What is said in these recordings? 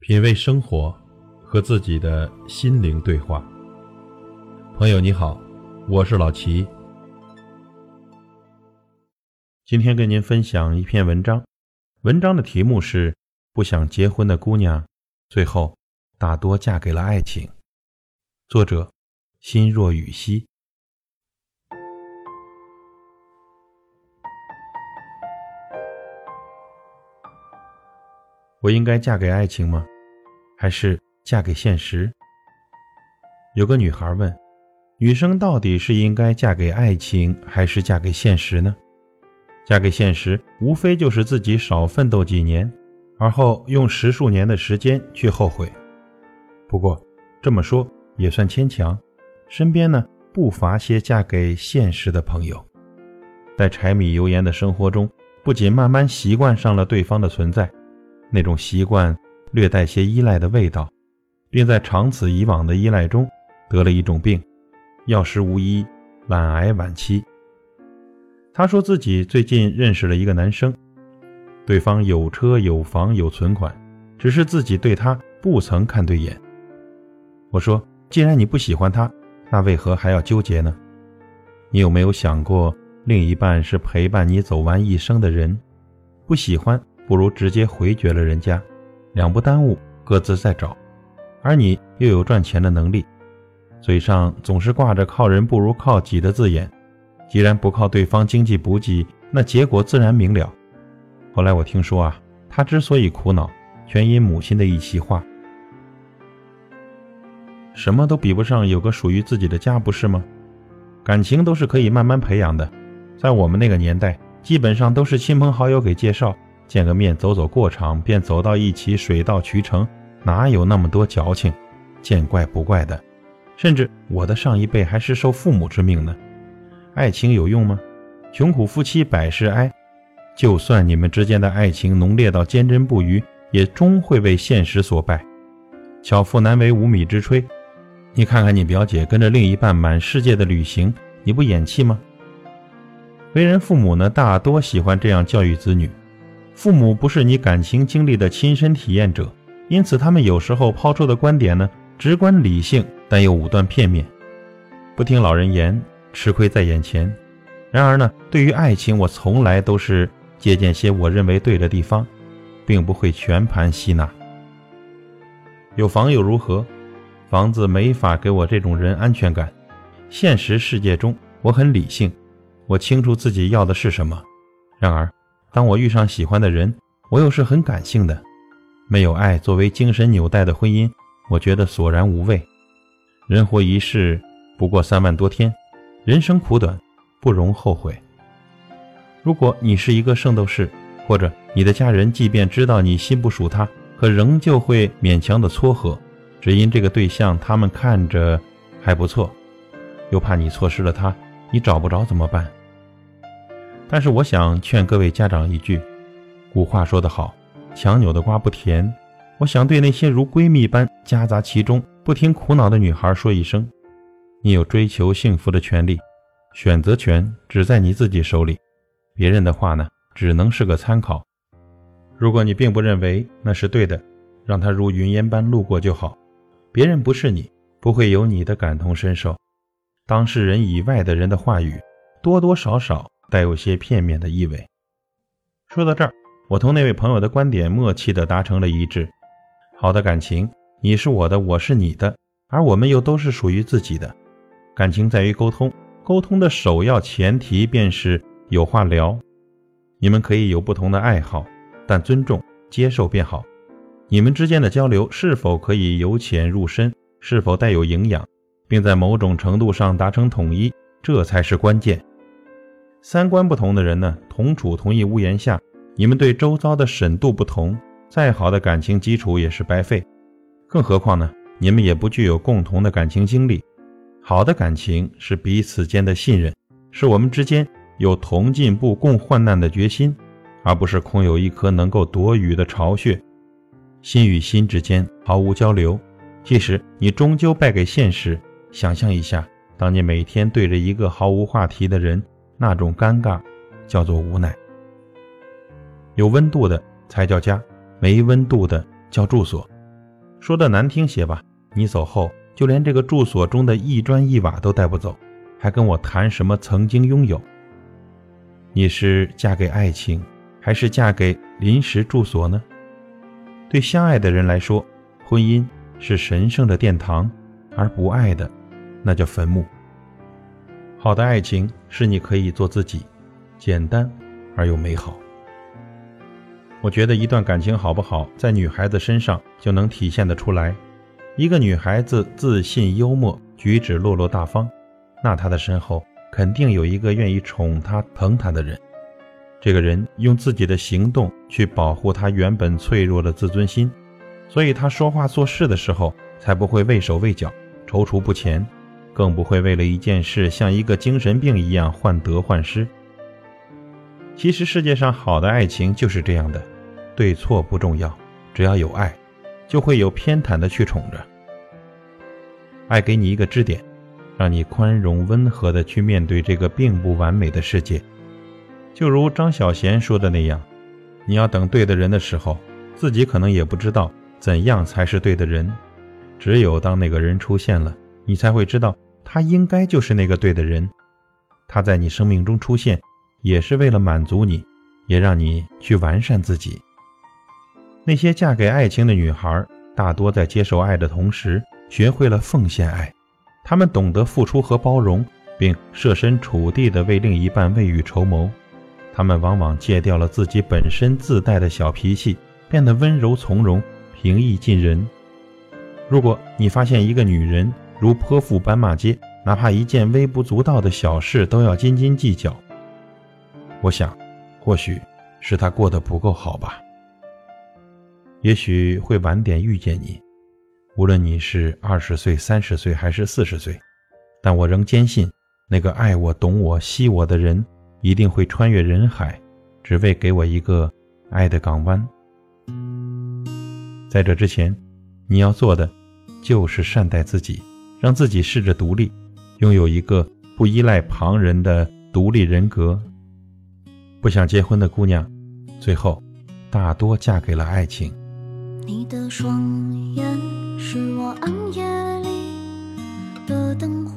品味生活，和自己的心灵对话。朋友你好，我是老齐。今天跟您分享一篇文章，文章的题目是《不想结婚的姑娘，最后大多嫁给了爱情》。作者：心若雨兮。我应该嫁给爱情吗？还是嫁给现实？有个女孩问：“女生到底是应该嫁给爱情，还是嫁给现实呢？”嫁给现实，无非就是自己少奋斗几年，而后用十数年的时间去后悔。不过这么说也算牵强，身边呢不乏些嫁给现实的朋友，在柴米油盐的生活中，不仅慢慢习惯上了对方的存在。那种习惯略带些依赖的味道，并在长此以往的依赖中得了一种病，药石无医，晚癌晚期。他说自己最近认识了一个男生，对方有车有房有存款，只是自己对他不曾看对眼。我说，既然你不喜欢他，那为何还要纠结呢？你有没有想过，另一半是陪伴你走完一生的人，不喜欢？不如直接回绝了人家，两不耽误，各自再找。而你又有赚钱的能力，嘴上总是挂着“靠人不如靠己”的字眼。既然不靠对方经济补给，那结果自然明了。后来我听说啊，他之所以苦恼，全因母亲的一席话：“什么都比不上有个属于自己的家，不是吗？感情都是可以慢慢培养的，在我们那个年代，基本上都是亲朋好友给介绍。”见个面，走走过场，便走到一起，水到渠成，哪有那么多矫情？见怪不怪的。甚至我的上一辈还是受父母之命呢。爱情有用吗？穷苦夫妻百事哀。就算你们之间的爱情浓烈到坚贞不渝，也终会为现实所败。巧妇难为无米之炊。你看看你表姐跟着另一半满世界的旅行，你不眼气吗？为人父母呢，大多喜欢这样教育子女。父母不是你感情经历的亲身体验者，因此他们有时候抛出的观点呢，直观理性，但又武断片面，不听老人言，吃亏在眼前。然而呢，对于爱情，我从来都是借鉴些我认为对的地方，并不会全盘吸纳。有房又如何？房子没法给我这种人安全感。现实世界中，我很理性，我清楚自己要的是什么。然而。当我遇上喜欢的人，我又是很感性的。没有爱作为精神纽带的婚姻，我觉得索然无味。人活一世，不过三万多天，人生苦短，不容后悔。如果你是一个圣斗士，或者你的家人即便知道你心不属他，可仍旧会勉强的撮合，只因这个对象他们看着还不错，又怕你错失了他，你找不着怎么办？但是我想劝各位家长一句，古话说得好，强扭的瓜不甜。我想对那些如闺蜜般夹杂其中、不听苦恼的女孩说一声：你有追求幸福的权利，选择权只在你自己手里，别人的话呢，只能是个参考。如果你并不认为那是对的，让它如云烟般路过就好。别人不是你，不会有你的感同身受。当事人以外的人的话语，多多少少。带有些片面的意味。说到这儿，我同那位朋友的观点默契地达成了一致。好的感情，你是我的，我是你的，而我们又都是属于自己的。感情在于沟通，沟通的首要前提便是有话聊。你们可以有不同的爱好，但尊重、接受便好。你们之间的交流是否可以由浅入深，是否带有营养，并在某种程度上达成统一，这才是关键。三观不同的人呢，同处同一屋檐下，你们对周遭的审度不同，再好的感情基础也是白费。更何况呢，你们也不具有共同的感情经历。好的感情是彼此间的信任，是我们之间有同进步、共患难的决心，而不是空有一颗能够躲雨的巢穴。心与心之间毫无交流，即使你终究败给现实。想象一下，当你每天对着一个毫无话题的人。那种尴尬，叫做无奈。有温度的才叫家，没温度的叫住所。说的难听些吧，你走后，就连这个住所中的一砖一瓦都带不走，还跟我谈什么曾经拥有？你是嫁给爱情，还是嫁给临时住所呢？对相爱的人来说，婚姻是神圣的殿堂，而不爱的，那叫坟墓。好的爱情是你可以做自己，简单而又美好。我觉得一段感情好不好，在女孩子身上就能体现得出来。一个女孩子自信、幽默，举止落落大方，那她的身后肯定有一个愿意宠她、疼她的人。这个人用自己的行动去保护她原本脆弱的自尊心，所以她说话做事的时候才不会畏手畏脚、踌躇不前，更不会为了一件事像一个精神病一样患得患失。其实世界上好的爱情就是这样的，对错不重要，只要有爱，就会有偏袒的去宠着。爱给你一个支点，让你宽容温和的去面对这个并不完美的世界。就如张小娴说的那样，你要等对的人的时候，自己可能也不知道怎样才是对的人。只有当那个人出现了，你才会知道他应该就是那个对的人。他在你生命中出现。也是为了满足你，也让你去完善自己。那些嫁给爱情的女孩，大多在接受爱的同时，学会了奉献爱。她们懂得付出和包容，并设身处地地为另一半未雨绸缪。她们往往戒掉了自己本身自带的小脾气，变得温柔从容、平易近人。如果你发现一个女人如泼妇斑马街，哪怕一件微不足道的小事都要斤斤计较。我想，或许是他过得不够好吧。也许会晚点遇见你，无论你是二十岁、三十岁还是四十岁，但我仍坚信，那个爱我、懂我、惜我的人，一定会穿越人海，只为给我一个爱的港湾。在这之前，你要做的，就是善待自己，让自己试着独立，拥有一个不依赖旁人的独立人格。不想结婚的姑娘，最后大多嫁给了爱情。你的双眼是我暗夜里的灯火。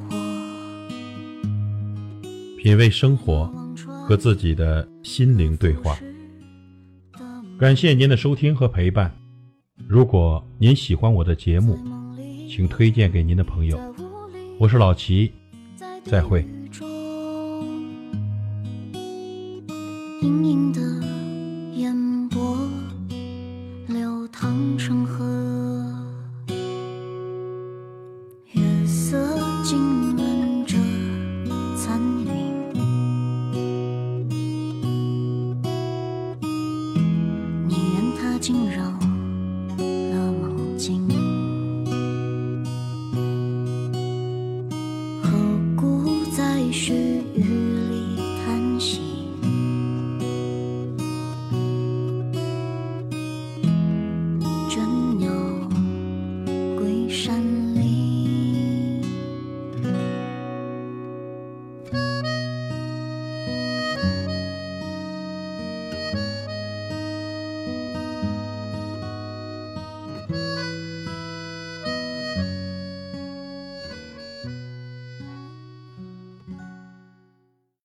品味生活，和自己的心灵对话。感谢您的收听和陪伴。如果您喜欢我的节目，请推荐给您的朋友。我是老齐，再会。是雨。